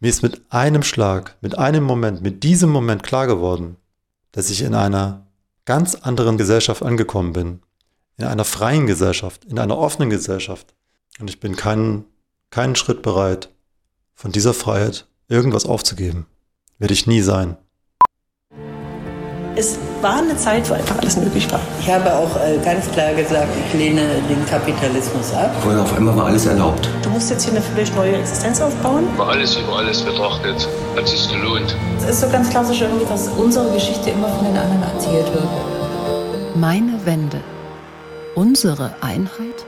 Mir ist mit einem Schlag, mit einem Moment, mit diesem Moment klar geworden, dass ich in einer ganz anderen Gesellschaft angekommen bin. In einer freien Gesellschaft, in einer offenen Gesellschaft. Und ich bin keinen, keinen Schritt bereit, von dieser Freiheit irgendwas aufzugeben. Werde ich nie sein. Es war eine Zeit, wo einfach alles möglich war. Ich habe auch äh, ganz klar gesagt, ich lehne den Kapitalismus ab. Vorher auf einmal war alles erlaubt. Du musst jetzt hier eine völlig neue Existenz aufbauen. Über alles über alles betrachtet, hat sich gelohnt. Es ist so ganz klassisch irgendwie, dass unsere Geschichte immer von den anderen erzählt wird. Meine Wende. Unsere Einheit?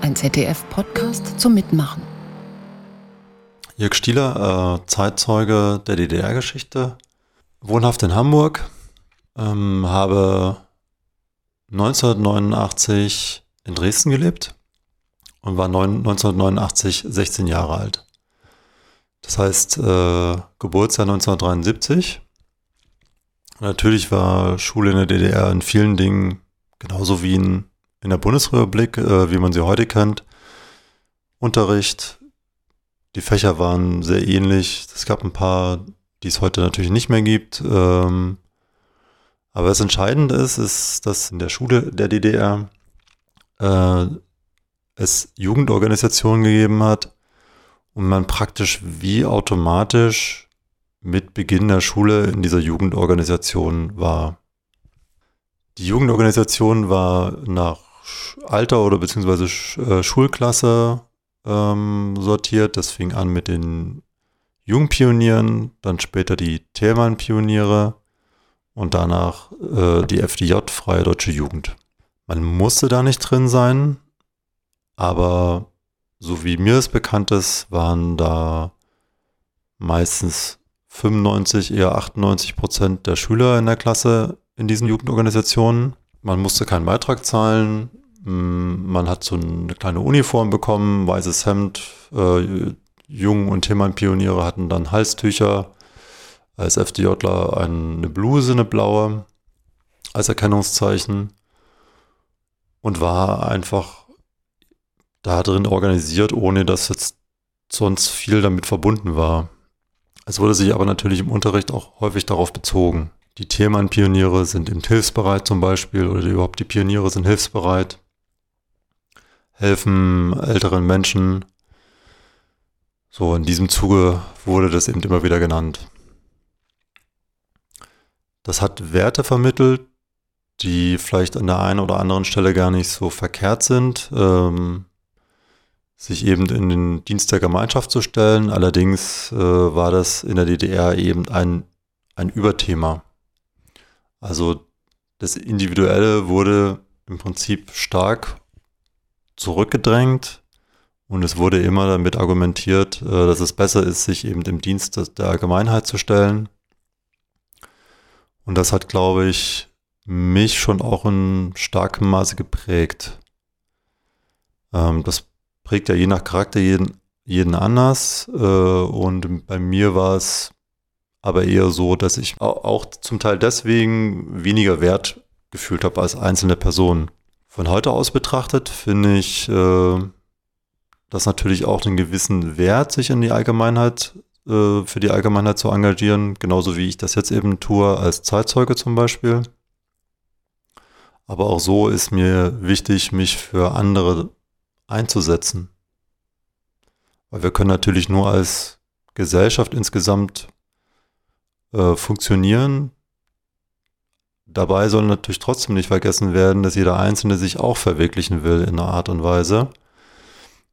Ein ZDF-Podcast zum Mitmachen. Jörg Stieler, äh, Zeitzeuge der DDR-Geschichte, wohnhaft in Hamburg, ähm, habe 1989 in Dresden gelebt und war 1989 16 Jahre alt. Das heißt, äh, Geburtsjahr 1973. Natürlich war Schule in der DDR in vielen Dingen genauso wie in, in der Bundesrepublik, äh, wie man sie heute kennt. Unterricht, die Fächer waren sehr ähnlich. Es gab ein paar die es heute natürlich nicht mehr gibt. Ähm, aber das Entscheidende ist, ist, dass in der Schule der DDR äh, es Jugendorganisationen gegeben hat und man praktisch wie automatisch mit Beginn der Schule in dieser Jugendorganisation war. Die Jugendorganisation war nach Alter oder beziehungsweise äh, Schulklasse ähm, sortiert. Das fing an mit den Jungpionieren, dann später die Thälmann-Pioniere und danach äh, die FDJ, Freie Deutsche Jugend. Man musste da nicht drin sein, aber so wie mir es bekannt ist, waren da meistens 95, eher 98 Prozent der Schüler in der Klasse in diesen Jugendorganisationen. Man musste keinen Beitrag zahlen. Man hat so eine kleine Uniform bekommen, weißes Hemd, äh, Jung- und Themann-Pioniere hatten dann Halstücher, als FDJler eine Bluse, eine blaue, als Erkennungszeichen und war einfach da drin organisiert, ohne dass jetzt sonst viel damit verbunden war. Es wurde sich aber natürlich im Unterricht auch häufig darauf bezogen. Die Themenpioniere sind eben hilfsbereit zum Beispiel oder überhaupt die Pioniere sind hilfsbereit, helfen älteren Menschen so, in diesem Zuge wurde das eben immer wieder genannt. Das hat Werte vermittelt, die vielleicht an der einen oder anderen Stelle gar nicht so verkehrt sind, ähm, sich eben in den Dienst der Gemeinschaft zu stellen. Allerdings äh, war das in der DDR eben ein, ein Überthema. Also das Individuelle wurde im Prinzip stark zurückgedrängt und es wurde immer damit argumentiert, äh, dass es besser ist, sich eben im Dienst der Allgemeinheit zu stellen. Und das hat, glaube ich, mich schon auch in starkem Maße geprägt. Ähm, das prägt ja je nach Charakter jeden, jeden anders. Äh, und bei mir war es aber eher so, dass ich auch zum Teil deswegen weniger Wert gefühlt habe als einzelne Person. Von heute aus betrachtet finde ich, äh, das natürlich auch einen gewissen Wert, sich in die Allgemeinheit, äh, für die Allgemeinheit zu engagieren, genauso wie ich das jetzt eben tue als Zeitzeuge zum Beispiel. Aber auch so ist mir wichtig, mich für andere einzusetzen. Weil wir können natürlich nur als Gesellschaft insgesamt äh, funktionieren. Dabei soll natürlich trotzdem nicht vergessen werden, dass jeder Einzelne sich auch verwirklichen will in einer Art und Weise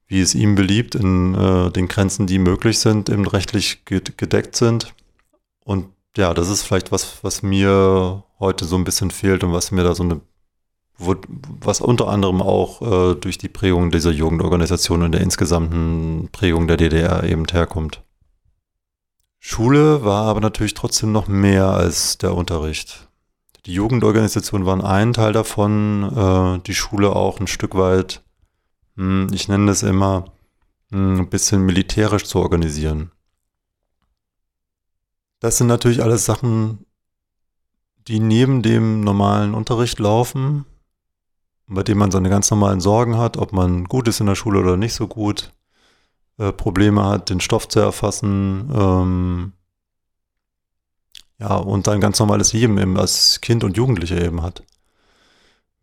wie es ihm beliebt, in äh, den Grenzen, die möglich sind, eben rechtlich gedeckt sind. Und ja, das ist vielleicht was, was mir heute so ein bisschen fehlt und was mir da so eine, was unter anderem auch äh, durch die Prägung dieser Jugendorganisation und der insgesamten Prägung der DDR eben herkommt. Schule war aber natürlich trotzdem noch mehr als der Unterricht. Die Jugendorganisation waren ein Teil davon, äh, die Schule auch ein Stück weit ich nenne das immer, hm, ein bisschen militärisch zu organisieren. Das sind natürlich alles Sachen, die neben dem normalen Unterricht laufen, bei dem man seine ganz normalen Sorgen hat, ob man gut ist in der Schule oder nicht so gut, äh, Probleme hat, den Stoff zu erfassen. Ähm, ja, und ein ganz normales Leben eben als Kind und Jugendlicher eben hat.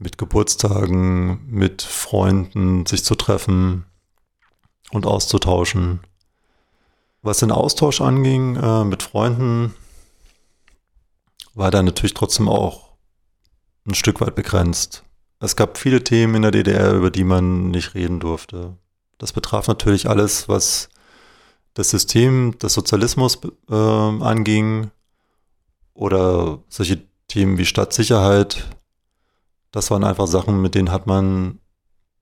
Mit Geburtstagen, mit Freunden sich zu treffen und auszutauschen. Was den Austausch anging äh, mit Freunden, war da natürlich trotzdem auch ein Stück weit begrenzt. Es gab viele Themen in der DDR, über die man nicht reden durfte. Das betraf natürlich alles, was das System des Sozialismus äh, anging oder solche Themen wie Stadtsicherheit. Das waren einfach Sachen, mit denen hat man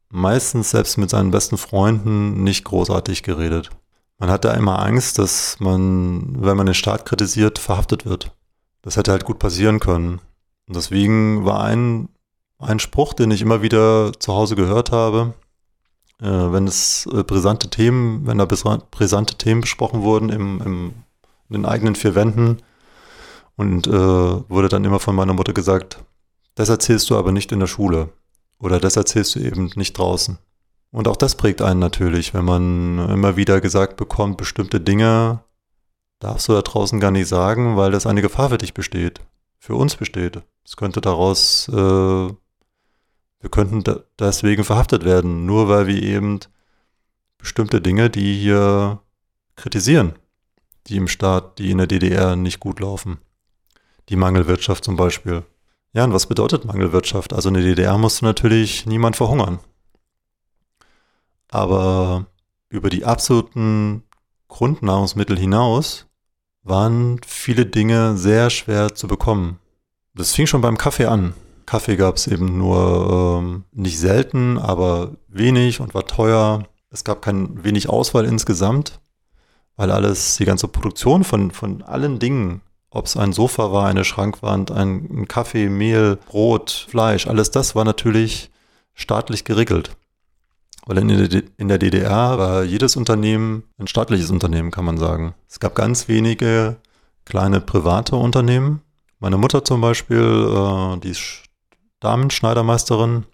meistens selbst mit seinen besten Freunden nicht großartig geredet. Man hatte immer Angst, dass man, wenn man den Staat kritisiert, verhaftet wird. Das hätte halt gut passieren können. Und deswegen war ein, ein Spruch, den ich immer wieder zu Hause gehört habe, äh, wenn es äh, brisante Themen, wenn da brisante Themen besprochen wurden im, im, in den eigenen vier Wänden und äh, wurde dann immer von meiner Mutter gesagt, das erzählst du aber nicht in der Schule oder das erzählst du eben nicht draußen. Und auch das prägt einen natürlich, wenn man immer wieder gesagt bekommt, bestimmte Dinge darfst du da draußen gar nicht sagen, weil das eine Gefahr für dich besteht, für uns besteht. Es könnte daraus, äh, wir könnten da deswegen verhaftet werden, nur weil wir eben bestimmte Dinge, die hier kritisieren, die im Staat, die in der DDR nicht gut laufen. Die Mangelwirtschaft zum Beispiel. Ja, und was bedeutet Mangelwirtschaft? Also in der DDR musste natürlich niemand verhungern. Aber über die absoluten Grundnahrungsmittel hinaus waren viele Dinge sehr schwer zu bekommen. Das fing schon beim Kaffee an. Kaffee gab es eben nur ähm, nicht selten, aber wenig und war teuer. Es gab kein wenig Auswahl insgesamt, weil alles, die ganze Produktion von, von allen Dingen, ob es ein Sofa war, eine Schrankwand, ein, Kaffee, Mehl, Brot, Fleisch, alles das war natürlich staatlich geregelt. Weil in der DDR war jedes Unternehmen ein staatliches Unternehmen, kann man sagen. Es gab ganz wenige kleine private Unternehmen. Meine Mutter zum Beispiel, äh, die ist Damenschneidermeisterin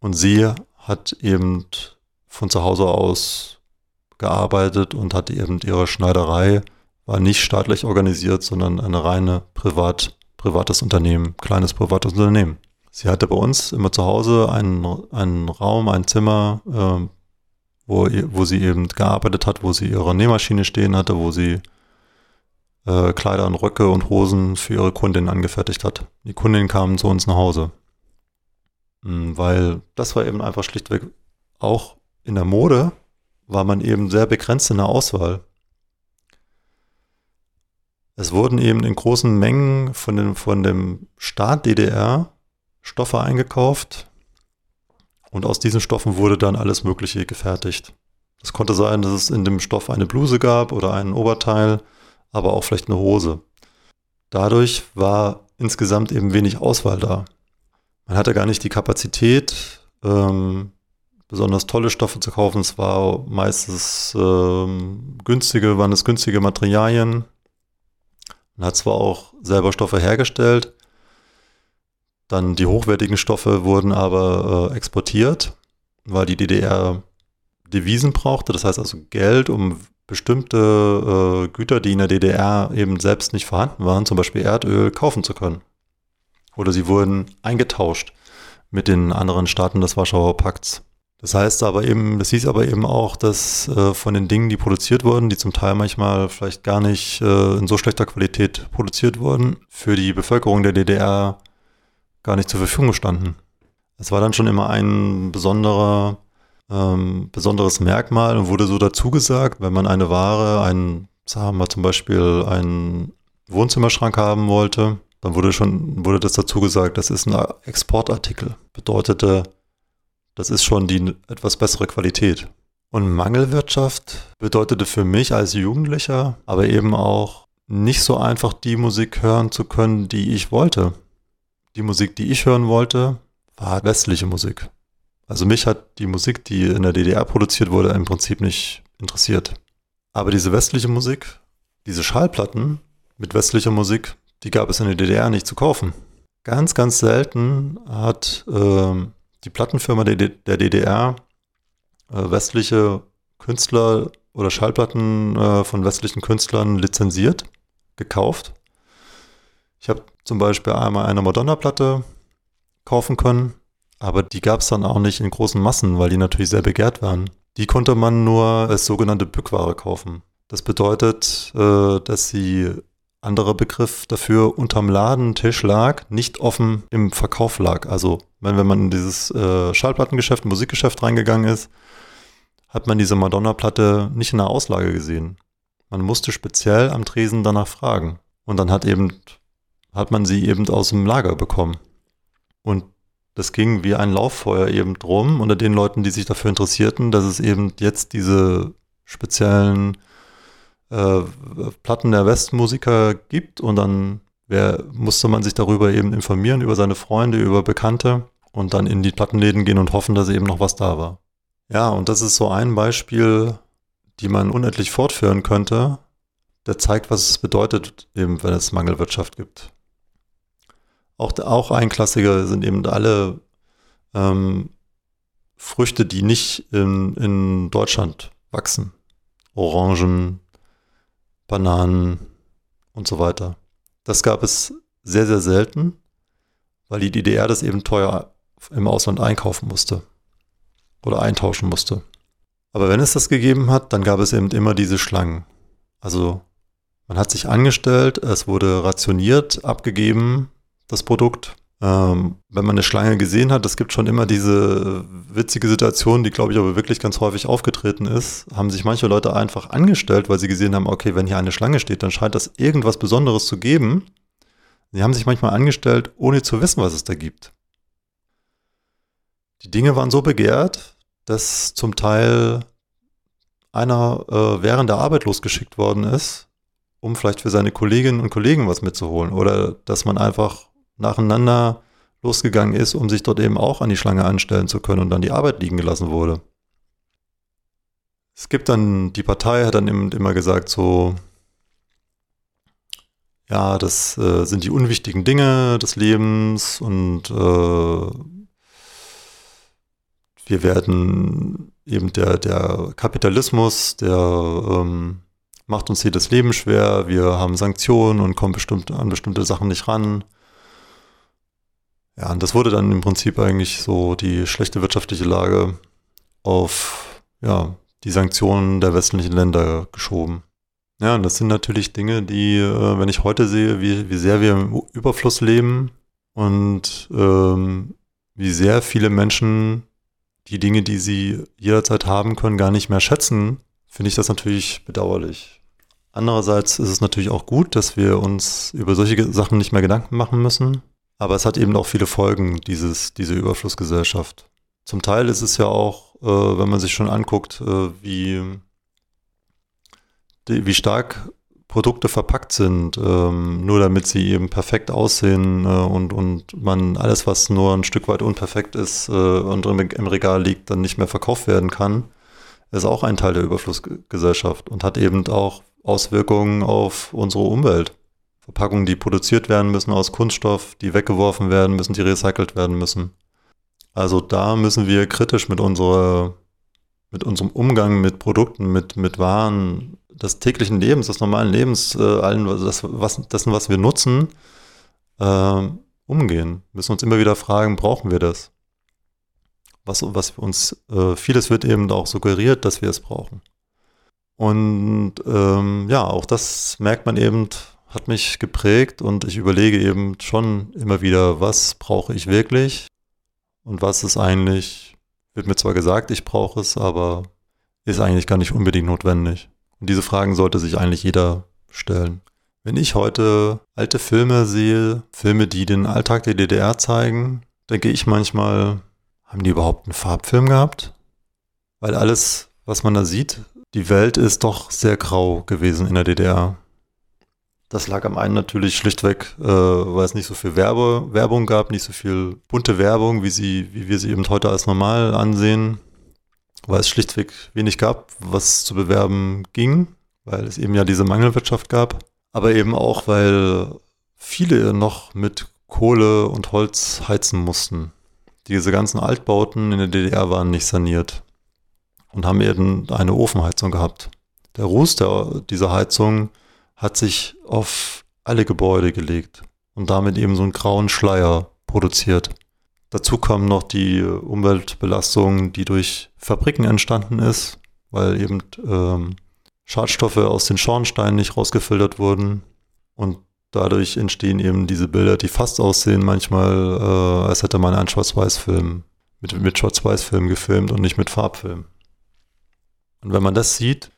und sie hat eben von zu Hause aus gearbeitet und hat eben ihre Schneiderei, war nicht staatlich organisiert, sondern eine reine privat, privates Unternehmen, kleines privates Unternehmen. Sie hatte bei uns immer zu Hause einen, einen Raum, ein Zimmer, äh, wo, wo sie eben gearbeitet hat, wo sie ihre Nähmaschine stehen hatte, wo sie äh, Kleider und Röcke und Hosen für ihre Kundin angefertigt hat. Die Kundin kamen zu uns nach Hause. Mhm, weil das war eben einfach schlichtweg auch in der Mode war man eben sehr begrenzt in der Auswahl. Es wurden eben in großen Mengen von, den, von dem Staat DDR Stoffe eingekauft und aus diesen Stoffen wurde dann alles Mögliche gefertigt. Es konnte sein, dass es in dem Stoff eine Bluse gab oder ein Oberteil, aber auch vielleicht eine Hose. Dadurch war insgesamt eben wenig Auswahl da. Man hatte gar nicht die Kapazität, ähm, besonders tolle Stoffe zu kaufen. Es war meistens ähm, günstige, waren es günstige Materialien. Man hat zwar auch selber Stoffe hergestellt, dann die hochwertigen Stoffe wurden aber äh, exportiert, weil die DDR Devisen brauchte, das heißt also Geld, um bestimmte äh, Güter, die in der DDR eben selbst nicht vorhanden waren, zum Beispiel Erdöl, kaufen zu können. Oder sie wurden eingetauscht mit den anderen Staaten des Warschauer Pakts. Das heißt aber eben, das hieß aber eben auch, dass äh, von den Dingen, die produziert wurden, die zum Teil manchmal vielleicht gar nicht äh, in so schlechter Qualität produziert wurden, für die Bevölkerung der DDR gar nicht zur Verfügung standen. Es war dann schon immer ein besonderer, ähm, besonderes Merkmal und wurde so dazu gesagt, wenn man eine Ware, einen, sagen wir zum Beispiel einen Wohnzimmerschrank haben wollte, dann wurde schon, wurde das dazu gesagt, das ist ein Exportartikel. Bedeutete, das ist schon die etwas bessere Qualität. Und Mangelwirtschaft bedeutete für mich als Jugendlicher aber eben auch nicht so einfach die Musik hören zu können, die ich wollte. Die Musik, die ich hören wollte, war westliche Musik. Also mich hat die Musik, die in der DDR produziert wurde, im Prinzip nicht interessiert. Aber diese westliche Musik, diese Schallplatten mit westlicher Musik, die gab es in der DDR nicht zu kaufen. Ganz, ganz selten hat äh, die Plattenfirma der, der DDR äh, westliche Künstler oder Schallplatten äh, von westlichen Künstlern lizenziert, gekauft. Ich habe zum Beispiel einmal eine Madonna-Platte kaufen können, aber die gab es dann auch nicht in großen Massen, weil die natürlich sehr begehrt waren. Die konnte man nur als sogenannte Bückware kaufen. Das bedeutet, äh, dass sie anderer Begriff dafür unterm Ladentisch lag, nicht offen im Verkauf lag. Also wenn, wenn man in dieses äh, Schallplattengeschäft, Musikgeschäft reingegangen ist, hat man diese Madonna-Platte nicht in der Auslage gesehen. Man musste speziell am Tresen danach fragen. Und dann hat eben, hat man sie eben aus dem Lager bekommen. Und das ging wie ein Lauffeuer eben drum unter den Leuten, die sich dafür interessierten, dass es eben jetzt diese speziellen äh, Platten der Westmusiker gibt und dann wär, musste man sich darüber eben informieren, über seine Freunde, über Bekannte und dann in die Plattenläden gehen und hoffen, dass eben noch was da war. Ja, und das ist so ein Beispiel, die man unendlich fortführen könnte, der zeigt, was es bedeutet, eben wenn es Mangelwirtschaft gibt. Auch, auch ein Klassiker sind eben alle ähm, Früchte, die nicht in, in Deutschland wachsen. Orangen, Bananen und so weiter. Das gab es sehr, sehr selten, weil die DDR das eben teuer im Ausland einkaufen musste oder eintauschen musste. Aber wenn es das gegeben hat, dann gab es eben immer diese Schlangen. Also man hat sich angestellt, es wurde rationiert, abgegeben, das Produkt. Ähm, wenn man eine Schlange gesehen hat, es gibt schon immer diese witzige Situation, die glaube ich aber wirklich ganz häufig aufgetreten ist, haben sich manche Leute einfach angestellt, weil sie gesehen haben, okay, wenn hier eine Schlange steht, dann scheint das irgendwas Besonderes zu geben. Sie haben sich manchmal angestellt, ohne zu wissen, was es da gibt. Die Dinge waren so begehrt, dass zum Teil einer äh, während der Arbeit losgeschickt worden ist, um vielleicht für seine Kolleginnen und Kollegen was mitzuholen. Oder dass man einfach nacheinander losgegangen ist, um sich dort eben auch an die Schlange anstellen zu können und dann die Arbeit liegen gelassen wurde. Es gibt dann, die Partei hat dann immer gesagt, so, ja, das äh, sind die unwichtigen Dinge des Lebens und äh, wir werden eben der, der Kapitalismus, der ähm, macht uns hier das Leben schwer, wir haben Sanktionen und kommen bestimmt an bestimmte Sachen nicht ran. Ja, und das wurde dann im Prinzip eigentlich so die schlechte wirtschaftliche Lage auf ja, die Sanktionen der westlichen Länder geschoben. Ja, und das sind natürlich Dinge, die, äh, wenn ich heute sehe, wie, wie sehr wir im Überfluss leben und ähm, wie sehr viele Menschen die Dinge, die sie jederzeit haben können, gar nicht mehr schätzen, finde ich das natürlich bedauerlich. Andererseits ist es natürlich auch gut, dass wir uns über solche Sachen nicht mehr Gedanken machen müssen. Aber es hat eben auch viele Folgen, dieses, diese Überflussgesellschaft. Zum Teil ist es ja auch, äh, wenn man sich schon anguckt, äh, wie, die, wie stark Produkte verpackt sind, ähm, nur damit sie eben perfekt aussehen äh, und, und man alles, was nur ein Stück weit unperfekt ist äh, und im, im, Regal liegt, dann nicht mehr verkauft werden kann, ist auch ein Teil der Überflussgesellschaft und hat eben auch Auswirkungen auf unsere Umwelt. Verpackungen, die produziert werden müssen aus Kunststoff, die weggeworfen werden müssen, die recycelt werden müssen. Also da müssen wir kritisch mit unserer, mit unserem Umgang mit Produkten, mit, mit Waren des täglichen Lebens, des normalen Lebens, äh, allen, das, was, dessen, was wir nutzen, äh, umgehen. Müssen uns immer wieder fragen, brauchen wir das? Was, was uns, äh, vieles wird eben auch suggeriert, dass wir es brauchen. Und ähm, ja, auch das merkt man eben, hat mich geprägt und ich überlege eben schon immer wieder, was brauche ich wirklich und was ist eigentlich, wird mir zwar gesagt, ich brauche es, aber ist eigentlich gar nicht unbedingt notwendig. Und diese Fragen sollte sich eigentlich jeder stellen. Wenn ich heute alte Filme sehe, Filme, die den Alltag der DDR zeigen, denke ich manchmal, haben die überhaupt einen Farbfilm gehabt? Weil alles, was man da sieht, die Welt ist doch sehr grau gewesen in der DDR. Das lag am einen natürlich schlichtweg, äh, weil es nicht so viel Werbe, Werbung gab, nicht so viel bunte Werbung, wie, sie, wie wir sie eben heute als normal ansehen weil es schlichtweg wenig gab, was zu bewerben ging, weil es eben ja diese Mangelwirtschaft gab, aber eben auch, weil viele noch mit Kohle und Holz heizen mussten. Diese ganzen Altbauten in der DDR waren nicht saniert. und haben eben eine Ofenheizung gehabt. Der Ruß der, dieser Heizung hat sich auf alle Gebäude gelegt und damit eben so einen grauen Schleier produziert. Dazu kommen noch die Umweltbelastung, die durch Fabriken entstanden ist, weil eben ähm, Schadstoffe aus den Schornsteinen nicht rausgefiltert wurden. Und dadurch entstehen eben diese Bilder, die fast aussehen manchmal, äh, als hätte man einen Schwarz-Weiß-Film mit, mit Schwarz-Weiß-Film gefilmt und nicht mit Farbfilm. Und wenn man das sieht,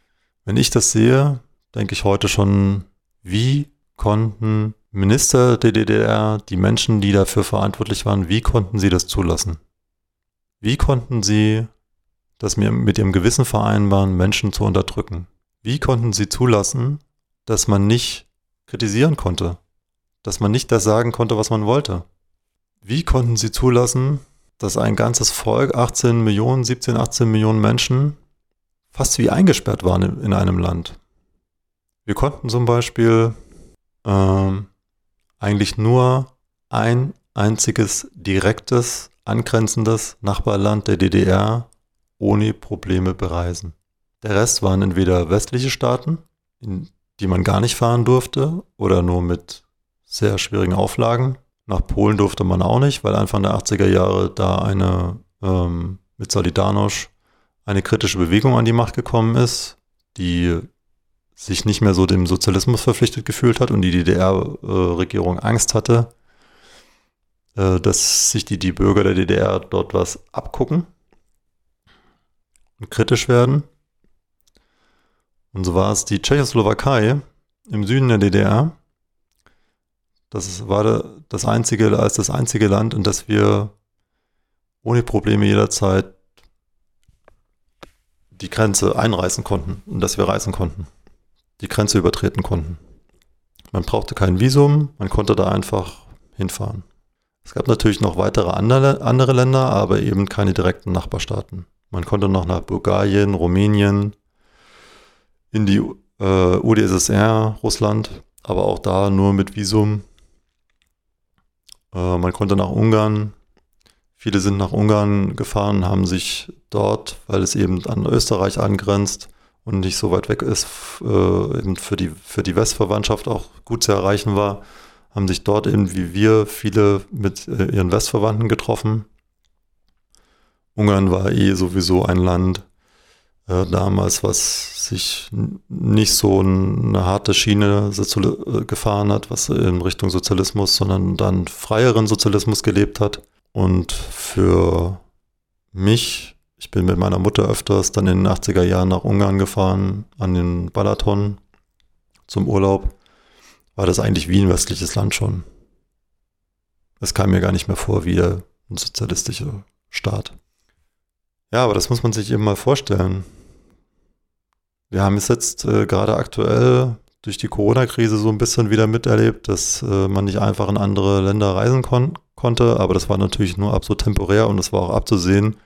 wenn ich das sehe, denke ich heute schon, wie konnten Minister der DDR, die Menschen, die dafür verantwortlich waren, wie konnten sie das zulassen? Wie konnten sie das mit ihrem Gewissen vereinbaren, Menschen zu unterdrücken? Wie konnten sie zulassen, dass man nicht kritisieren konnte? Dass man nicht das sagen konnte, was man wollte? Wie konnten sie zulassen, dass ein ganzes Volk, 18 Millionen, 17, 18 Millionen Menschen, fast wie eingesperrt waren in einem Land? Wir konnten zum Beispiel ähm, eigentlich nur ein einziges direktes, angrenzendes Nachbarland der DDR ohne Probleme bereisen. Der Rest waren entweder westliche Staaten, in die man gar nicht fahren durfte oder nur mit sehr schwierigen Auflagen. Nach Polen durfte man auch nicht, weil Anfang der 80er Jahre da eine ähm, mit Solidarność eine kritische Bewegung an die Macht gekommen ist, die sich nicht mehr so dem Sozialismus verpflichtet gefühlt hat und die DDR-Regierung Angst hatte, äh, dass sich die, die Bürger der DDR dort was abgucken und kritisch werden. Und so war es die Tschechoslowakei im Süden der DDR. Das war das einzige, als das einzige Land, in das wir ohne Probleme jederzeit die Grenze einreißen konnten und dass wir reisen konnten die Grenze übertreten konnten. Man brauchte kein Visum, man konnte da einfach hinfahren. Es gab natürlich noch weitere andere, Länder, aber eben keine direkten Nachbarstaaten. Man konnte noch nach Bulgarien, Rumänien, in die äh, UdSSR, Russland, aber auch da nur mit Visum. Äh, man konnte nach Ungarn. Viele sind nach Ungarn gefahren, haben sich dort, weil es eben an Österreich angrenzt, und nicht so weit weg ist, äh, eben für die, für die Westverwandtschaft auch gut zu erreichen war, haben sich dort eben wie wir viele mit äh, ihren Westverwandten getroffen. Ungarn war eh sowieso ein Land äh, damals, was sich nicht so eine harte Schiene äh, gefahren hat, was in Richtung Sozialismus, sondern dann freieren Sozialismus gelebt hat. Und für mich ich bin mit meiner Mutter öfters dann in den 80er Jahren nach Ungarn gefahren, an den Balaton zum Urlaub. War das eigentlich wie ein westliches Land schon. Es kam mir gar nicht mehr vor wie ein sozialistischer Staat. Ja, aber das muss man sich eben mal vorstellen. Wir haben es jetzt äh, gerade aktuell durch die Corona-Krise so ein bisschen wieder miterlebt, dass äh, man nicht einfach in andere Länder reisen kon konnte, aber das war natürlich nur absolut temporär und es war auch abzusehen,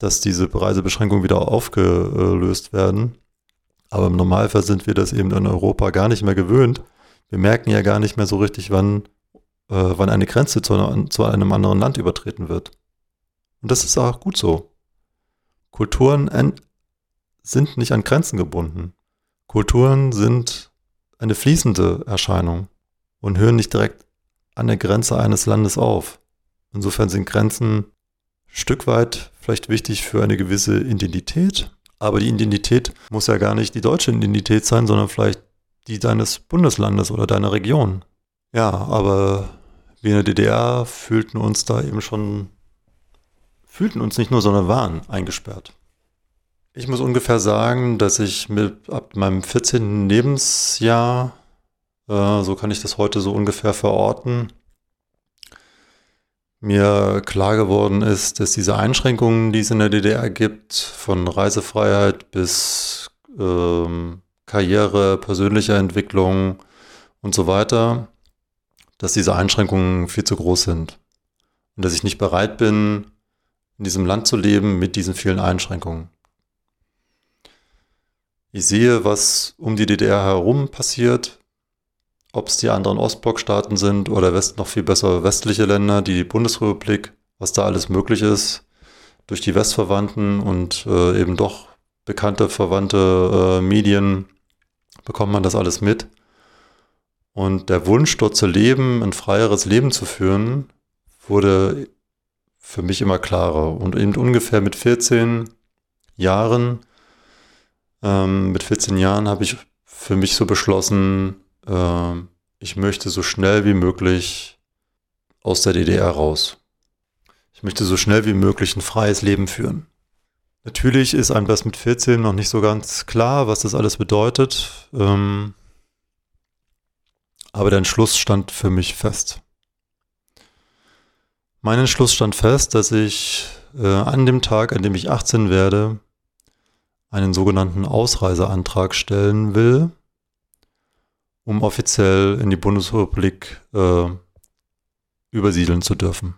dass diese Reisebeschränkungen wieder aufgelöst werden. Aber im Normalfall sind wir das eben in Europa gar nicht mehr gewöhnt. Wir merken ja gar nicht mehr so richtig, wann, äh, wann eine Grenze zu, zu einem anderen Land übertreten wird. Und das ist auch gut so. Kulturen sind nicht an Grenzen gebunden. Kulturen sind eine fließende Erscheinung und hören nicht direkt an der Grenze eines Landes auf. Insofern sind Grenzen Stück weit vielleicht wichtig für eine gewisse Identität. Aber die Identität muss ja gar nicht die deutsche Identität sein, sondern vielleicht die deines Bundeslandes oder deiner Region. Ja, aber wir in der DDR fühlten uns da eben schon, fühlten uns nicht nur, sondern waren eingesperrt. Ich muss ungefähr sagen, dass ich mit ab meinem 14. Lebensjahr, äh, so kann ich das heute so ungefähr verorten, mir klar geworden ist, dass diese Einschränkungen, die es in der DDR gibt, von Reisefreiheit bis ähm, Karriere, persönlicher Entwicklung und so weiter, dass diese Einschränkungen viel zu groß sind. Und dass ich nicht bereit bin, in diesem Land zu leben mit diesen vielen Einschränkungen. Ich sehe, was um die DDR herum passiert, ob es die anderen Ostblockstaaten sind oder West noch viel besser westliche Länder, die Bundesrepublik, was da alles möglich ist, durch die Westverwandten und äh, eben doch bekannte, verwandte äh, Medien bekommt man das alles mit. Und der Wunsch, dort zu leben, ein freieres Leben zu führen, wurde für mich immer klarer. Und eben ungefähr mit 14 Jahren, ähm, mit 14 Jahren habe ich für mich so beschlossen, äh, ich möchte so schnell wie möglich aus der DDR raus. Ich möchte so schnell wie möglich ein freies Leben führen. Natürlich ist einem das mit 14 noch nicht so ganz klar, was das alles bedeutet. Ähm, aber der Entschluss stand für mich fest. Mein Entschluss stand fest, dass ich äh, an dem Tag, an dem ich 18 werde, einen sogenannten Ausreiseantrag stellen will, um offiziell in die Bundesrepublik äh, übersiedeln zu dürfen.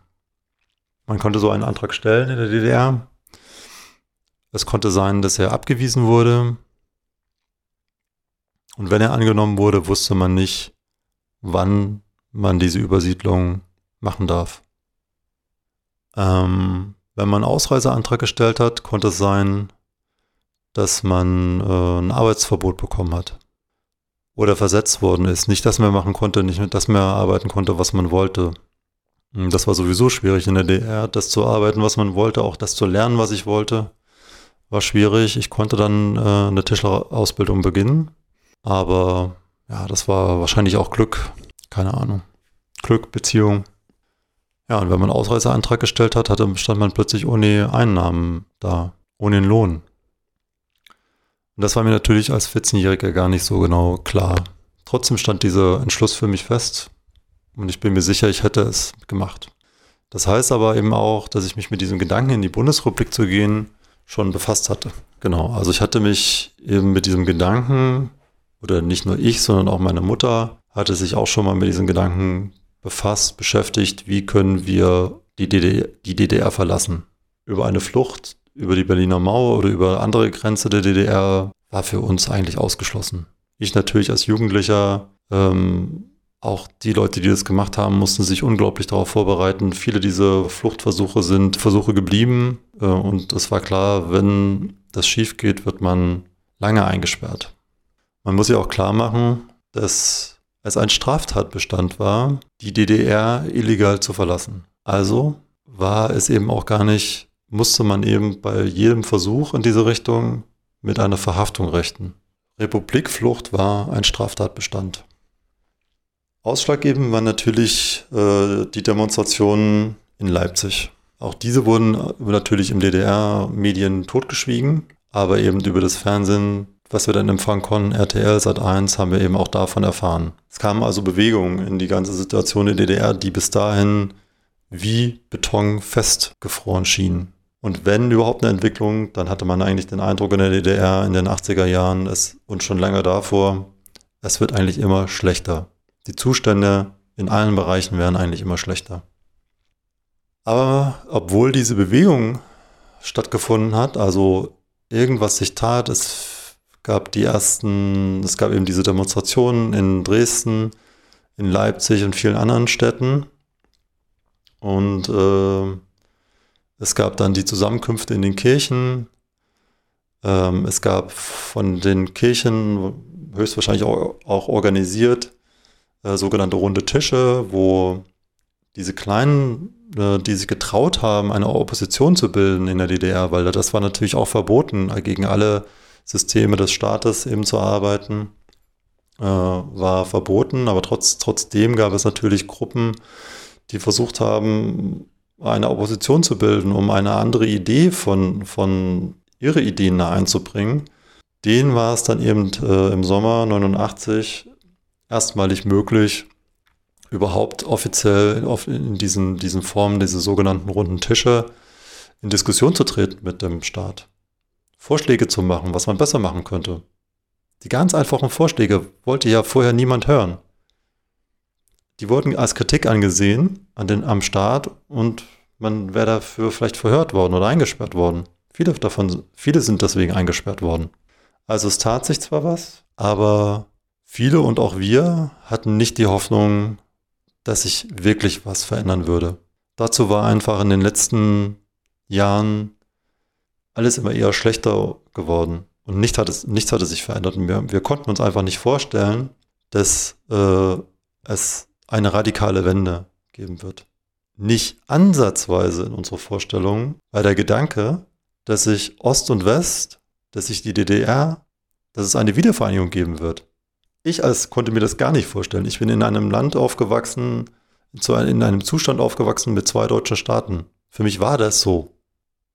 Man konnte so einen Antrag stellen in der DDR. Es konnte sein, dass er abgewiesen wurde. Und wenn er angenommen wurde, wusste man nicht, wann man diese Übersiedlung machen darf. Ähm, wenn man einen Ausreiseantrag gestellt hat, konnte es sein, dass man äh, ein Arbeitsverbot bekommen hat oder versetzt worden ist. Nicht, dass man machen konnte, nicht, dass man arbeiten konnte, was man wollte. Hm, das war sowieso schwierig in der DR, das zu arbeiten, was man wollte, auch das zu lernen, was ich wollte. War schwierig. Ich konnte dann äh, eine Tischlerausbildung beginnen, aber ja, das war wahrscheinlich auch Glück. Keine Ahnung. Glück, Beziehung. Ja, und wenn man einen Ausreiseantrag gestellt hat, hatte, stand man plötzlich ohne Einnahmen da, ohne den Lohn. Und das war mir natürlich als 14-Jähriger gar nicht so genau klar. Trotzdem stand dieser Entschluss für mich fest und ich bin mir sicher, ich hätte es gemacht. Das heißt aber eben auch, dass ich mich mit diesem Gedanken in die Bundesrepublik zu gehen schon befasst hatte. Genau, also ich hatte mich eben mit diesem Gedanken, oder nicht nur ich, sondern auch meine Mutter, hatte sich auch schon mal mit diesem Gedanken befasst, beschäftigt, wie können wir die DDR, die DDR verlassen. Über eine Flucht über die Berliner Mauer oder über andere Grenze der DDR war für uns eigentlich ausgeschlossen. Ich natürlich als Jugendlicher, ähm, auch die Leute, die das gemacht haben, mussten sich unglaublich darauf vorbereiten. Viele dieser Fluchtversuche sind Versuche geblieben äh, und es war klar, wenn das schief geht, wird man lange eingesperrt. Man muss ja auch klar machen, dass es ein Straftatbestand war, die DDR illegal zu verlassen. Also war es eben auch gar nicht musste man eben bei jedem Versuch in diese Richtung mit einer Verhaftung rechnen. Republikflucht war ein Straftatbestand. Ausschlaggebend waren natürlich äh, die Demonstrationen in Leipzig. Auch diese wurden natürlich im DDR-Medien totgeschwiegen, aber eben über das Fernsehen, was wir dann empfangen konnten, RTL Sat 1, haben wir eben auch davon erfahren. Es kamen also Bewegungen in die ganze Situation der DDR, die bis dahin wie Beton festgefroren schienen. Und wenn überhaupt eine Entwicklung, dann hatte man eigentlich den Eindruck in der DDR in den 80er Jahren es, und schon länger davor, es wird eigentlich immer schlechter. Die Zustände in allen Bereichen werden eigentlich immer schlechter. Aber obwohl diese Bewegung stattgefunden hat, also irgendwas sich tat, es gab die ersten, es gab eben diese Demonstrationen in Dresden, in Leipzig und vielen anderen Städten. Und äh, es gab dann die Zusammenkünfte in den Kirchen. Ähm, es gab von den Kirchen höchstwahrscheinlich auch, auch organisiert äh, sogenannte runde Tische, wo diese kleinen, äh, die sich getraut haben, eine Opposition zu bilden in der DDR, weil das war natürlich auch verboten, gegen alle Systeme des Staates eben zu arbeiten, äh, war verboten, aber trotz, trotzdem gab es natürlich Gruppen, die versucht haben, eine Opposition zu bilden, um eine andere Idee von, von ihre Ideen da einzubringen. Denen war es dann eben äh, im Sommer 89 erstmalig möglich, überhaupt offiziell in diesen, diesen Formen, diese sogenannten runden Tische, in Diskussion zu treten mit dem Staat. Vorschläge zu machen, was man besser machen könnte. Die ganz einfachen Vorschläge wollte ja vorher niemand hören. Die wurden als Kritik angesehen an den, am Staat und man wäre dafür vielleicht verhört worden oder eingesperrt worden. Viele davon, viele sind deswegen eingesperrt worden. Also es tat sich zwar was, aber viele und auch wir hatten nicht die Hoffnung, dass sich wirklich was verändern würde. Dazu war einfach in den letzten Jahren alles immer eher schlechter geworden. Und nichts hat, nichts hatte sich verändert. Wir, wir konnten uns einfach nicht vorstellen, dass äh, es eine radikale Wende geben wird. Nicht ansatzweise in unserer Vorstellung war der Gedanke, dass sich Ost und West, dass sich die DDR, dass es eine Wiedervereinigung geben wird. Ich als konnte mir das gar nicht vorstellen. Ich bin in einem Land aufgewachsen, in einem Zustand aufgewachsen mit zwei deutschen Staaten. Für mich war das so.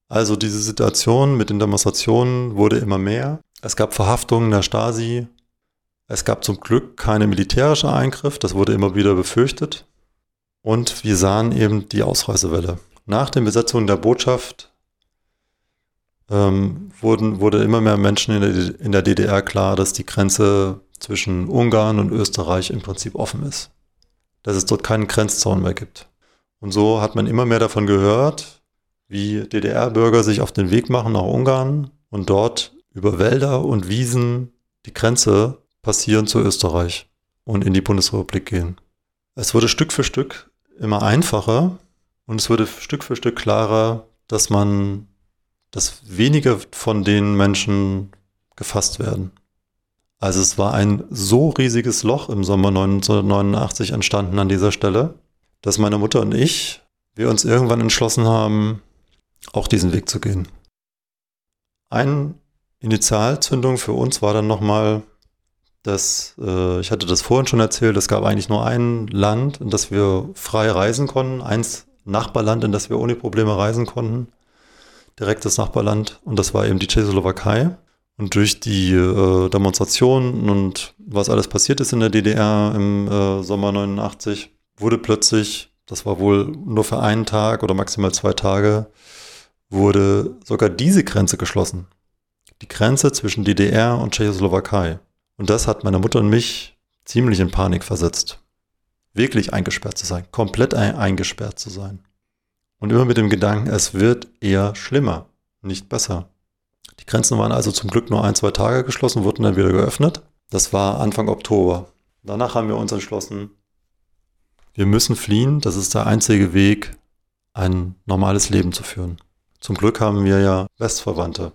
Also diese Situation mit den Demonstrationen wurde immer mehr. Es gab Verhaftungen der Stasi. Es gab zum Glück keine militärische Eingriff. Das wurde immer wieder befürchtet. Und wir sahen eben die Ausreisewelle. Nach den Besetzungen der Botschaft ähm, wurden, wurde immer mehr Menschen in der, in der DDR klar, dass die Grenze zwischen Ungarn und Österreich im Prinzip offen ist. Dass es dort keinen Grenzzaun mehr gibt. Und so hat man immer mehr davon gehört, wie DDR-Bürger sich auf den Weg machen nach Ungarn und dort über Wälder und Wiesen die Grenze passieren zu Österreich und in die Bundesrepublik gehen. Es wurde Stück für Stück immer einfacher und es wurde Stück für Stück klarer, dass man, dass wenige von den Menschen gefasst werden. Also es war ein so riesiges Loch im Sommer 1989 entstanden an dieser Stelle, dass meine Mutter und ich, wir uns irgendwann entschlossen haben, auch diesen Weg zu gehen. Eine Initialzündung für uns war dann nochmal dass äh, ich hatte das vorhin schon erzählt, es gab eigentlich nur ein Land, in das wir frei reisen konnten, eins Nachbarland, in das wir ohne Probleme reisen konnten, direktes Nachbarland, und das war eben die Tschechoslowakei. Und durch die äh, Demonstrationen und was alles passiert ist in der DDR im äh, Sommer 89, wurde plötzlich, das war wohl nur für einen Tag oder maximal zwei Tage, wurde sogar diese Grenze geschlossen. Die Grenze zwischen DDR und Tschechoslowakei. Und das hat meine Mutter und mich ziemlich in Panik versetzt. Wirklich eingesperrt zu sein, komplett ein eingesperrt zu sein. Und immer mit dem Gedanken, es wird eher schlimmer, nicht besser. Die Grenzen waren also zum Glück nur ein, zwei Tage geschlossen, wurden dann wieder geöffnet. Das war Anfang Oktober. Danach haben wir uns entschlossen, wir müssen fliehen, das ist der einzige Weg, ein normales Leben zu führen. Zum Glück haben wir ja Westverwandte.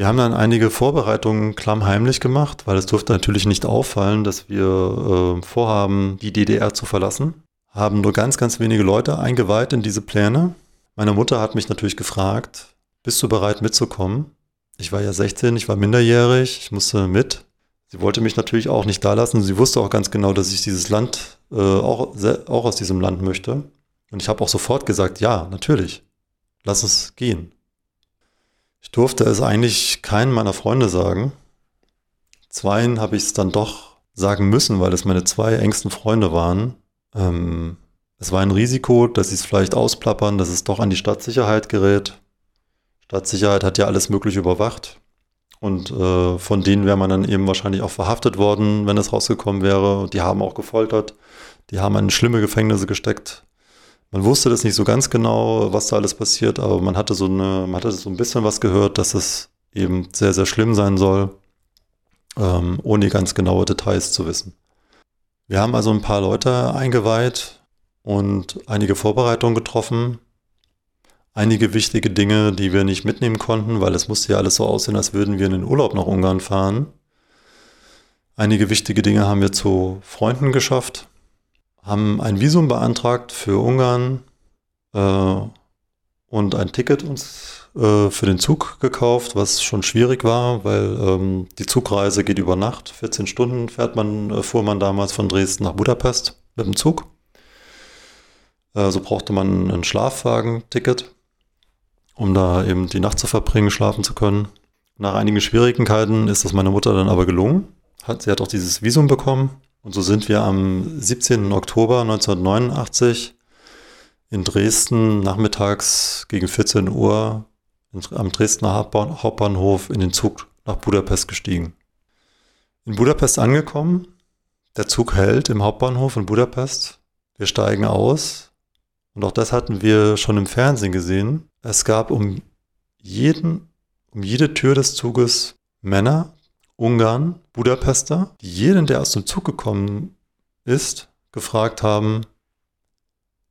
Wir haben dann einige Vorbereitungen klammheimlich gemacht, weil es durfte natürlich nicht auffallen, dass wir äh, vorhaben, die DDR zu verlassen. Haben nur ganz, ganz wenige Leute eingeweiht in diese Pläne. Meine Mutter hat mich natürlich gefragt, bist du bereit mitzukommen? Ich war ja 16, ich war minderjährig, ich musste mit. Sie wollte mich natürlich auch nicht da lassen. Sie wusste auch ganz genau, dass ich dieses Land äh, auch, auch aus diesem Land möchte. Und ich habe auch sofort gesagt, ja, natürlich, lass uns gehen. Ich durfte es eigentlich keinen meiner Freunde sagen. Zweien habe ich es dann doch sagen müssen, weil es meine zwei engsten Freunde waren. Ähm, es war ein Risiko, dass sie es vielleicht ausplappern, dass es doch an die Stadtsicherheit gerät. Stadtsicherheit hat ja alles Mögliche überwacht. Und äh, von denen wäre man dann eben wahrscheinlich auch verhaftet worden, wenn es rausgekommen wäre. Die haben auch gefoltert. Die haben in schlimme Gefängnisse gesteckt. Man wusste das nicht so ganz genau, was da alles passiert, aber man hatte so eine, man hatte so ein bisschen was gehört, dass es eben sehr, sehr schlimm sein soll, ähm, ohne ganz genaue Details zu wissen. Wir haben also ein paar Leute eingeweiht und einige Vorbereitungen getroffen. Einige wichtige Dinge, die wir nicht mitnehmen konnten, weil es musste ja alles so aussehen, als würden wir in den Urlaub nach Ungarn fahren. Einige wichtige Dinge haben wir zu Freunden geschafft haben ein Visum beantragt für Ungarn äh, und ein Ticket uns äh, für den Zug gekauft, was schon schwierig war, weil ähm, die Zugreise geht über Nacht. 14 Stunden fährt man, äh, fuhr man damals von Dresden nach Budapest mit dem Zug. Äh, so brauchte man ein Schlafwagen-Ticket, um da eben die Nacht zu verbringen, schlafen zu können. Nach einigen Schwierigkeiten ist das meiner Mutter dann aber gelungen. Hat, sie hat auch dieses Visum bekommen und so sind wir am 17. Oktober 1989 in Dresden nachmittags gegen 14 Uhr am Dresdner Hauptbahnhof in den Zug nach Budapest gestiegen. In Budapest angekommen, der Zug hält im Hauptbahnhof in Budapest. Wir steigen aus und auch das hatten wir schon im Fernsehen gesehen. Es gab um jeden, um jede Tür des Zuges Männer, Ungarn, Budapester, die jeden, der aus dem Zug gekommen ist, gefragt haben,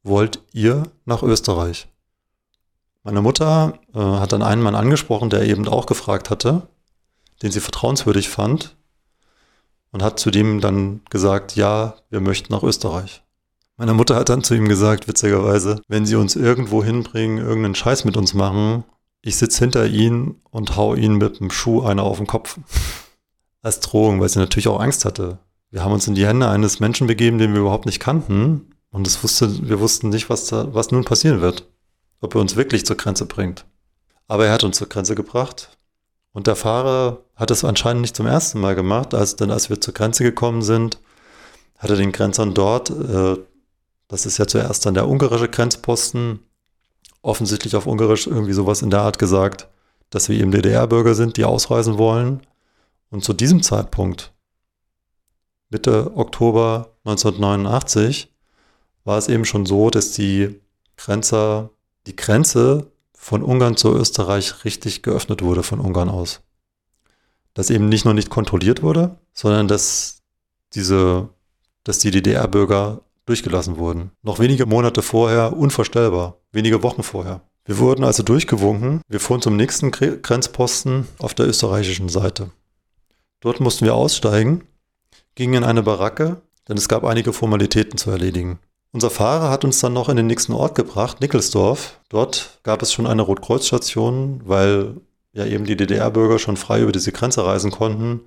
wollt ihr nach Österreich? Meine Mutter äh, hat dann einen Mann angesprochen, der eben auch gefragt hatte, den sie vertrauenswürdig fand und hat zu dem dann gesagt, ja, wir möchten nach Österreich. Meine Mutter hat dann zu ihm gesagt, witzigerweise, wenn sie uns irgendwo hinbringen, irgendeinen Scheiß mit uns machen, ich sitze hinter ihnen und hau ihnen mit dem Schuh einer auf den Kopf. Als Drohung, weil sie natürlich auch Angst hatte. Wir haben uns in die Hände eines Menschen begeben, den wir überhaupt nicht kannten. Und es wusste, wir wussten nicht, was, da, was nun passieren wird. Ob er uns wirklich zur Grenze bringt. Aber er hat uns zur Grenze gebracht. Und der Fahrer hat es anscheinend nicht zum ersten Mal gemacht. Als, denn als wir zur Grenze gekommen sind, hat er den Grenzern dort, äh, das ist ja zuerst dann der ungarische Grenzposten, offensichtlich auf Ungarisch irgendwie sowas in der Art gesagt, dass wir eben DDR-Bürger sind, die ausreisen wollen. Und zu diesem Zeitpunkt, Mitte Oktober 1989, war es eben schon so, dass die Grenzer, die Grenze von Ungarn zu Österreich richtig geöffnet wurde von Ungarn aus. Dass eben nicht nur nicht kontrolliert wurde, sondern dass diese, dass die DDR-Bürger durchgelassen wurden. Noch wenige Monate vorher unvorstellbar, wenige Wochen vorher. Wir wurden also durchgewunken. Wir fuhren zum nächsten Grenzposten auf der österreichischen Seite. Dort mussten wir aussteigen, gingen in eine Baracke, denn es gab einige Formalitäten zu erledigen. Unser Fahrer hat uns dann noch in den nächsten Ort gebracht, Nickelsdorf. Dort gab es schon eine Rotkreuzstation, weil ja eben die DDR-Bürger schon frei über diese Grenze reisen konnten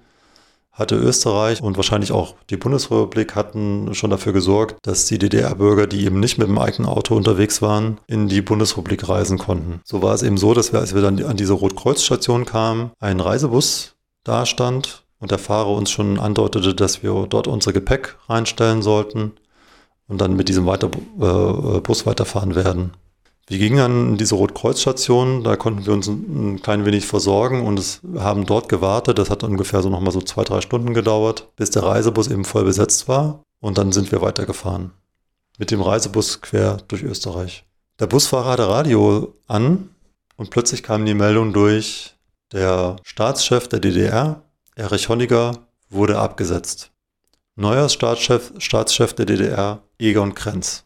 hatte Österreich und wahrscheinlich auch die Bundesrepublik hatten schon dafür gesorgt, dass die DDR-Bürger, die eben nicht mit dem eigenen Auto unterwegs waren, in die Bundesrepublik reisen konnten. So war es eben so, dass wir, als wir dann an diese Rotkreuzstation kamen, ein Reisebus dastand und der Fahrer uns schon andeutete, dass wir dort unser Gepäck reinstellen sollten und dann mit diesem weiter, äh, Bus weiterfahren werden. Wir gingen dann in diese Rotkreuzstation, da konnten wir uns ein, ein klein wenig versorgen und es, haben dort gewartet. Das hat ungefähr so nochmal so zwei, drei Stunden gedauert, bis der Reisebus eben voll besetzt war. Und dann sind wir weitergefahren. Mit dem Reisebus quer durch Österreich. Der Busfahrer hatte Radio an und plötzlich kam die Meldung durch, der Staatschef der DDR, Erich Honecker, wurde abgesetzt. Neuer Staatschef, Staatschef der DDR, Egon Krenz.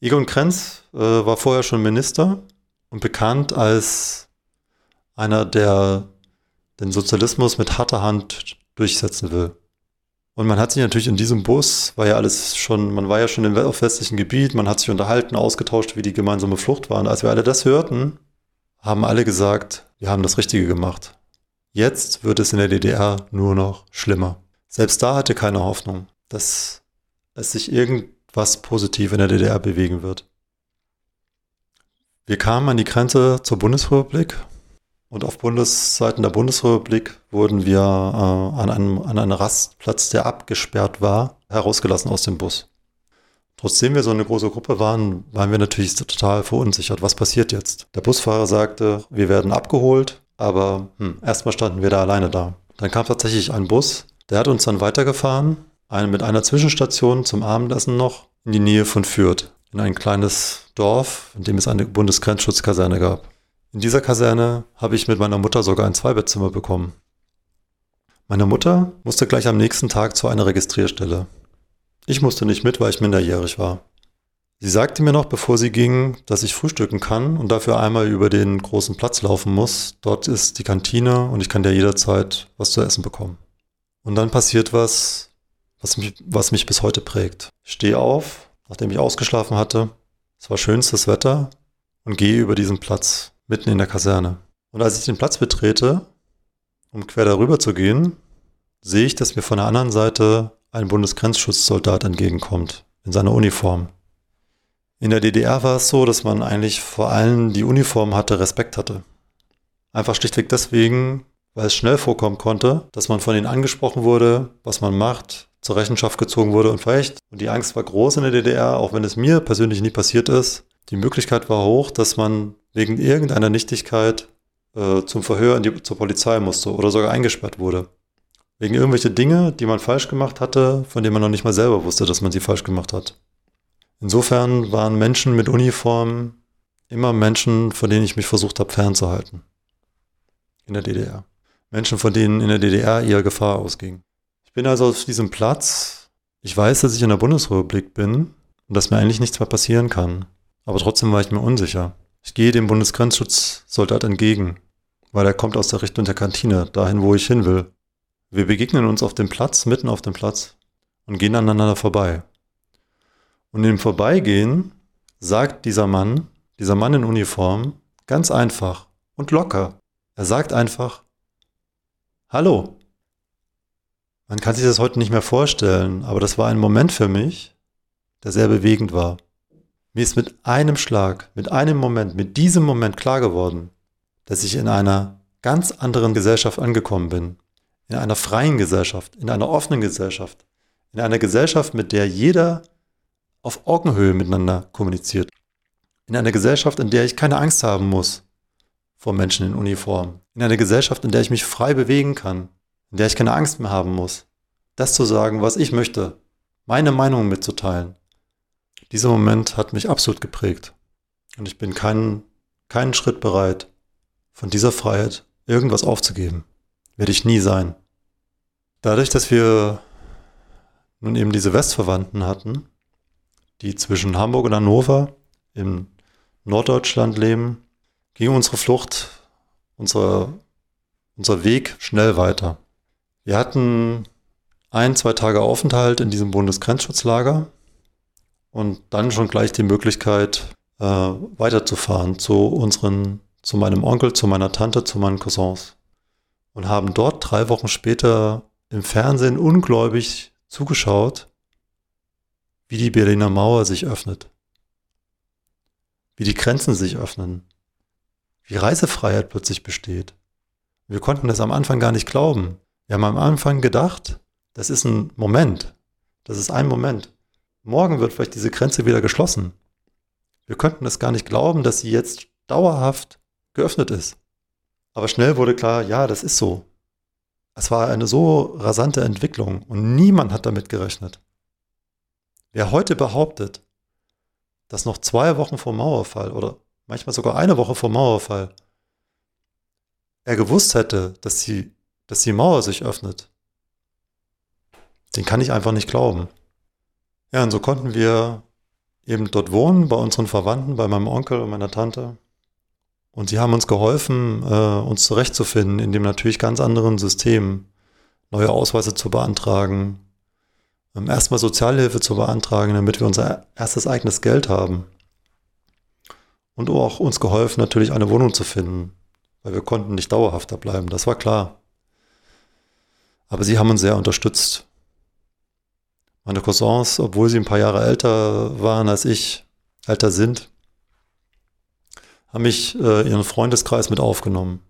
Egon Krenz äh, war vorher schon Minister und bekannt als einer, der den Sozialismus mit harter Hand durchsetzen will. Und man hat sich natürlich in diesem Bus, war ja alles schon, man war ja schon im auf westlichen Gebiet, man hat sich unterhalten, ausgetauscht, wie die gemeinsame Flucht war. Und als wir alle das hörten, haben alle gesagt, wir haben das Richtige gemacht. Jetzt wird es in der DDR nur noch schlimmer. Selbst da hatte keine Hoffnung, dass es sich irgend was positiv in der DDR bewegen wird. Wir kamen an die Grenze zur Bundesrepublik und auf Bundesseiten der Bundesrepublik wurden wir äh, an, einem, an einem Rastplatz, der abgesperrt war, herausgelassen aus dem Bus. Trotzdem wir so eine große Gruppe waren, waren wir natürlich total verunsichert. Was passiert jetzt? Der Busfahrer sagte, wir werden abgeholt, aber hm, erstmal standen wir da alleine da. Dann kam tatsächlich ein Bus, der hat uns dann weitergefahren eine, mit einer Zwischenstation zum Abendessen noch in die Nähe von Fürth, in ein kleines Dorf, in dem es eine Bundesgrenzschutzkaserne gab. In dieser Kaserne habe ich mit meiner Mutter sogar ein Zweibettzimmer bekommen. Meine Mutter musste gleich am nächsten Tag zu einer Registrierstelle. Ich musste nicht mit, weil ich minderjährig war. Sie sagte mir noch, bevor sie ging, dass ich frühstücken kann und dafür einmal über den großen Platz laufen muss. Dort ist die Kantine und ich kann da jederzeit was zu essen bekommen. Und dann passiert was, was mich, was mich bis heute prägt. Ich stehe auf, nachdem ich ausgeschlafen hatte. Es war schönstes Wetter und gehe über diesen Platz mitten in der Kaserne. Und als ich den Platz betrete, um quer darüber zu gehen, sehe ich, dass mir von der anderen Seite ein Bundesgrenzschutzsoldat entgegenkommt in seiner Uniform. In der DDR war es so, dass man eigentlich vor allem die Uniform hatte, Respekt hatte. Einfach schlichtweg deswegen, weil es schnell vorkommen konnte, dass man von ihnen angesprochen wurde, was man macht, zur Rechenschaft gezogen wurde und vielleicht, und die Angst war groß in der DDR, auch wenn es mir persönlich nie passiert ist, die Möglichkeit war hoch, dass man wegen irgendeiner Nichtigkeit äh, zum Verhör in die, zur Polizei musste oder sogar eingesperrt wurde. Wegen irgendwelche Dinge, die man falsch gemacht hatte, von denen man noch nicht mal selber wusste, dass man sie falsch gemacht hat. Insofern waren Menschen mit Uniform immer Menschen, von denen ich mich versucht habe fernzuhalten. In der DDR. Menschen, von denen in der DDR eher Gefahr ausging bin also auf diesem Platz. Ich weiß, dass ich in der Bundesrepublik bin und dass mir eigentlich nichts mehr passieren kann. Aber trotzdem war ich mir unsicher. Ich gehe dem Bundesgrenzschutzsoldat entgegen, weil er kommt aus der Richtung der Kantine, dahin, wo ich hin will. Wir begegnen uns auf dem Platz, mitten auf dem Platz und gehen aneinander vorbei. Und im Vorbeigehen sagt dieser Mann, dieser Mann in Uniform, ganz einfach und locker. Er sagt einfach, Hallo. Man kann sich das heute nicht mehr vorstellen, aber das war ein Moment für mich, der sehr bewegend war. Mir ist mit einem Schlag, mit einem Moment, mit diesem Moment klar geworden, dass ich in einer ganz anderen Gesellschaft angekommen bin. In einer freien Gesellschaft, in einer offenen Gesellschaft, in einer Gesellschaft, mit der jeder auf Augenhöhe miteinander kommuniziert. In einer Gesellschaft, in der ich keine Angst haben muss vor Menschen in Uniform. In einer Gesellschaft, in der ich mich frei bewegen kann, in der ich keine Angst mehr haben muss, das zu sagen, was ich möchte, meine Meinung mitzuteilen. Dieser Moment hat mich absolut geprägt. Und ich bin keinen, keinen Schritt bereit, von dieser Freiheit irgendwas aufzugeben. Werde ich nie sein. Dadurch, dass wir nun eben diese Westverwandten hatten, die zwischen Hamburg und Hannover im Norddeutschland leben, ging unsere Flucht, unser, unser Weg schnell weiter. Wir hatten ein, zwei Tage Aufenthalt in diesem Bundesgrenzschutzlager und dann schon gleich die Möglichkeit, äh, weiterzufahren zu unseren, zu meinem Onkel, zu meiner Tante, zu meinen Cousins. Und haben dort drei Wochen später im Fernsehen ungläubig zugeschaut, wie die Berliner Mauer sich öffnet, wie die Grenzen sich öffnen, wie Reisefreiheit plötzlich besteht. Wir konnten das am Anfang gar nicht glauben. Wir haben am Anfang gedacht, das ist ein Moment, das ist ein Moment. Morgen wird vielleicht diese Grenze wieder geschlossen. Wir könnten es gar nicht glauben, dass sie jetzt dauerhaft geöffnet ist. Aber schnell wurde klar, ja, das ist so. Es war eine so rasante Entwicklung und niemand hat damit gerechnet. Wer heute behauptet, dass noch zwei Wochen vor Mauerfall oder manchmal sogar eine Woche vor Mauerfall er gewusst hätte, dass die, dass die Mauer sich öffnet, den kann ich einfach nicht glauben. Ja, und so konnten wir eben dort wohnen, bei unseren Verwandten, bei meinem Onkel und meiner Tante. Und sie haben uns geholfen, äh, uns zurechtzufinden in dem natürlich ganz anderen System, neue Ausweise zu beantragen, erstmal Sozialhilfe zu beantragen, damit wir unser erstes eigenes Geld haben. Und auch uns geholfen, natürlich eine Wohnung zu finden, weil wir konnten nicht dauerhafter bleiben, das war klar. Aber sie haben uns sehr unterstützt. Meine Cousins, obwohl sie ein paar Jahre älter waren als ich, älter sind, haben mich äh, ihren Freundeskreis mit aufgenommen.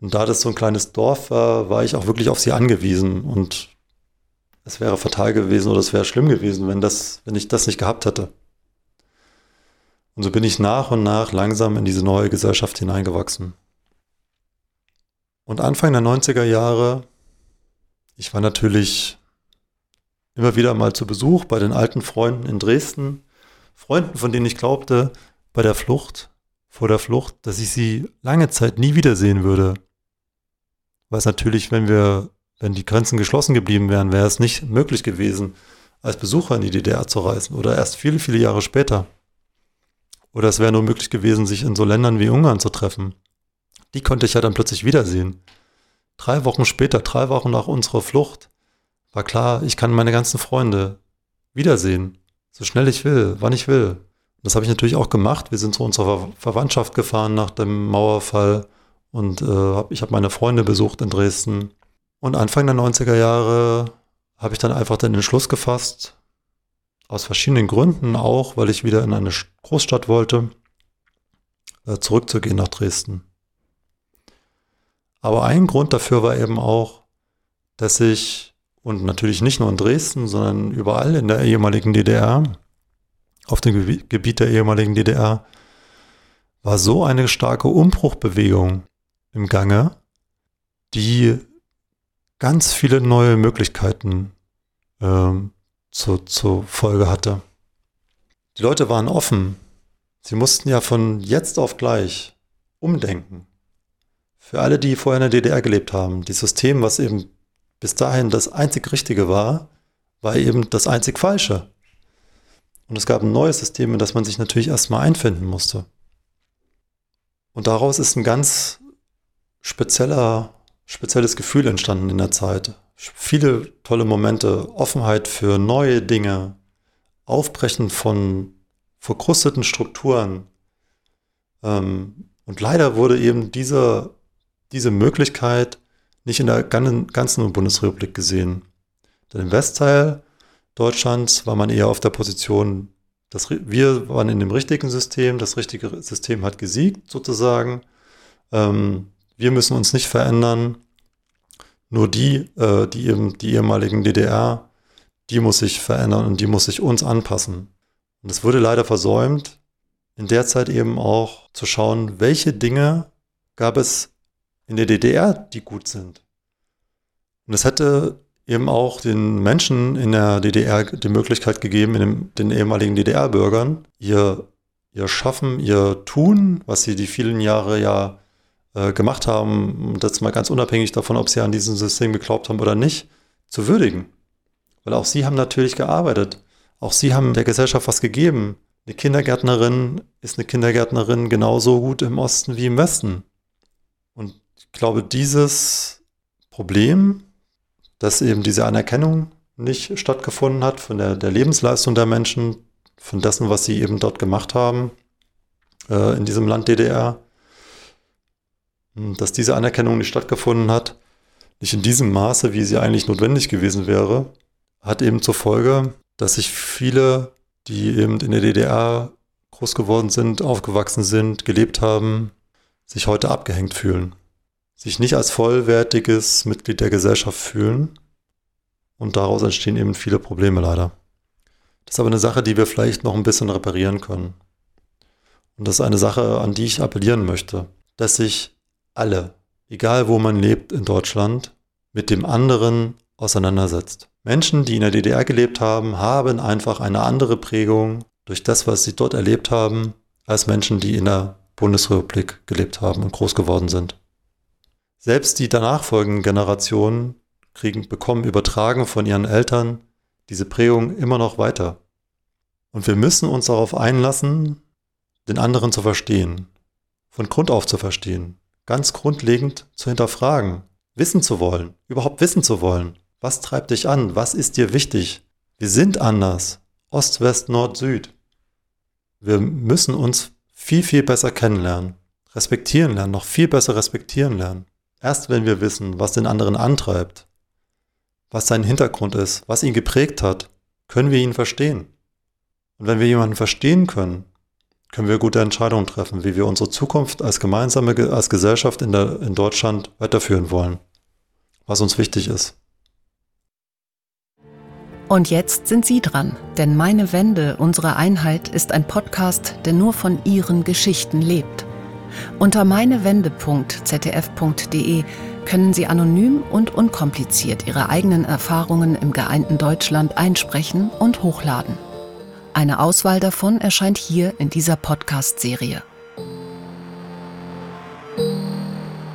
Und da das so ein kleines Dorf war, war ich auch wirklich auf sie angewiesen und es wäre fatal gewesen oder es wäre schlimm gewesen, wenn, das, wenn ich das nicht gehabt hätte. Und so bin ich nach und nach langsam in diese neue Gesellschaft hineingewachsen. Und Anfang der 90er Jahre, ich war natürlich immer wieder mal zu Besuch bei den alten Freunden in Dresden, Freunden, von denen ich glaubte, bei der Flucht, vor der Flucht, dass ich sie lange Zeit nie wiedersehen würde. Weil es natürlich, wenn wir wenn die Grenzen geschlossen geblieben wären, wäre es nicht möglich gewesen, als Besucher in die DDR zu reisen oder erst viele, viele Jahre später. Oder es wäre nur möglich gewesen, sich in so Ländern wie Ungarn zu treffen. Die konnte ich ja dann plötzlich wiedersehen. Drei Wochen später, drei Wochen nach unserer Flucht, war klar, ich kann meine ganzen Freunde wiedersehen. So schnell ich will, wann ich will. Das habe ich natürlich auch gemacht. Wir sind zu unserer Verwandtschaft gefahren nach dem Mauerfall und äh, ich habe meine Freunde besucht in Dresden. Und Anfang der 90er Jahre habe ich dann einfach den Entschluss gefasst, aus verschiedenen Gründen auch, weil ich wieder in eine Großstadt wollte, äh, zurückzugehen nach Dresden. Aber ein Grund dafür war eben auch, dass ich, und natürlich nicht nur in Dresden, sondern überall in der ehemaligen DDR, auf dem Gebiet der ehemaligen DDR, war so eine starke Umbruchbewegung im Gange, die ganz viele neue Möglichkeiten ähm, zu, zur Folge hatte. Die Leute waren offen. Sie mussten ja von jetzt auf gleich umdenken. Für alle, die vorher in der DDR gelebt haben, das System, was eben bis dahin das einzig Richtige war, war eben das einzig Falsche. Und es gab ein neues System, in das man sich natürlich erstmal einfinden musste. Und daraus ist ein ganz spezieller, spezielles Gefühl entstanden in der Zeit. Viele tolle Momente, Offenheit für neue Dinge, Aufbrechen von verkrusteten Strukturen. Ähm, und leider wurde eben diese, diese Möglichkeit nicht in der ganzen Bundesrepublik gesehen. Denn im Westteil Deutschlands war man eher auf der Position, dass wir waren in dem richtigen System, das richtige System hat gesiegt sozusagen. Ähm, wir müssen uns nicht verändern. Nur die, äh, die eben die ehemaligen DDR, die muss sich verändern und die muss sich uns anpassen. Und es wurde leider versäumt, in der Zeit eben auch zu schauen, welche Dinge gab es in der DDR, die gut sind. Und es hätte eben auch den Menschen in der DDR die Möglichkeit gegeben, dem, den ehemaligen DDR-Bürgern, ihr, ihr Schaffen, ihr Tun, was sie die vielen Jahre ja äh, gemacht haben, das mal ganz unabhängig davon, ob sie an diesem System geglaubt haben oder nicht, zu würdigen. Weil auch sie haben natürlich gearbeitet. Auch sie haben der Gesellschaft was gegeben. Eine Kindergärtnerin ist eine Kindergärtnerin genauso gut im Osten wie im Westen. Und ich glaube, dieses Problem, dass eben diese Anerkennung nicht stattgefunden hat von der, der Lebensleistung der Menschen, von dessen, was sie eben dort gemacht haben äh, in diesem Land DDR, dass diese Anerkennung nicht stattgefunden hat, nicht in diesem Maße, wie sie eigentlich notwendig gewesen wäre, hat eben zur Folge, dass sich viele, die eben in der DDR groß geworden sind, aufgewachsen sind, gelebt haben, sich heute abgehängt fühlen sich nicht als vollwertiges Mitglied der Gesellschaft fühlen. Und daraus entstehen eben viele Probleme leider. Das ist aber eine Sache, die wir vielleicht noch ein bisschen reparieren können. Und das ist eine Sache, an die ich appellieren möchte, dass sich alle, egal wo man lebt in Deutschland, mit dem anderen auseinandersetzt. Menschen, die in der DDR gelebt haben, haben einfach eine andere Prägung durch das, was sie dort erlebt haben, als Menschen, die in der Bundesrepublik gelebt haben und groß geworden sind. Selbst die danach folgenden Generationen kriegen, bekommen übertragen von ihren Eltern diese Prägung immer noch weiter. Und wir müssen uns darauf einlassen, den anderen zu verstehen, von Grund auf zu verstehen, ganz grundlegend zu hinterfragen, wissen zu wollen, überhaupt wissen zu wollen. Was treibt dich an? Was ist dir wichtig? Wir sind anders. Ost, West, Nord, Süd. Wir müssen uns viel, viel besser kennenlernen, respektieren lernen, noch viel besser respektieren lernen. Erst wenn wir wissen, was den anderen antreibt, was sein Hintergrund ist, was ihn geprägt hat, können wir ihn verstehen. Und wenn wir jemanden verstehen können, können wir gute Entscheidungen treffen, wie wir unsere Zukunft als gemeinsame als Gesellschaft in, der, in Deutschland weiterführen wollen, was uns wichtig ist. Und jetzt sind Sie dran, denn Meine Wende, unsere Einheit ist ein Podcast, der nur von Ihren Geschichten lebt. Unter meinewende.zdf.de können Sie anonym und unkompliziert Ihre eigenen Erfahrungen im geeinten Deutschland einsprechen und hochladen. Eine Auswahl davon erscheint hier in dieser Podcast-Serie.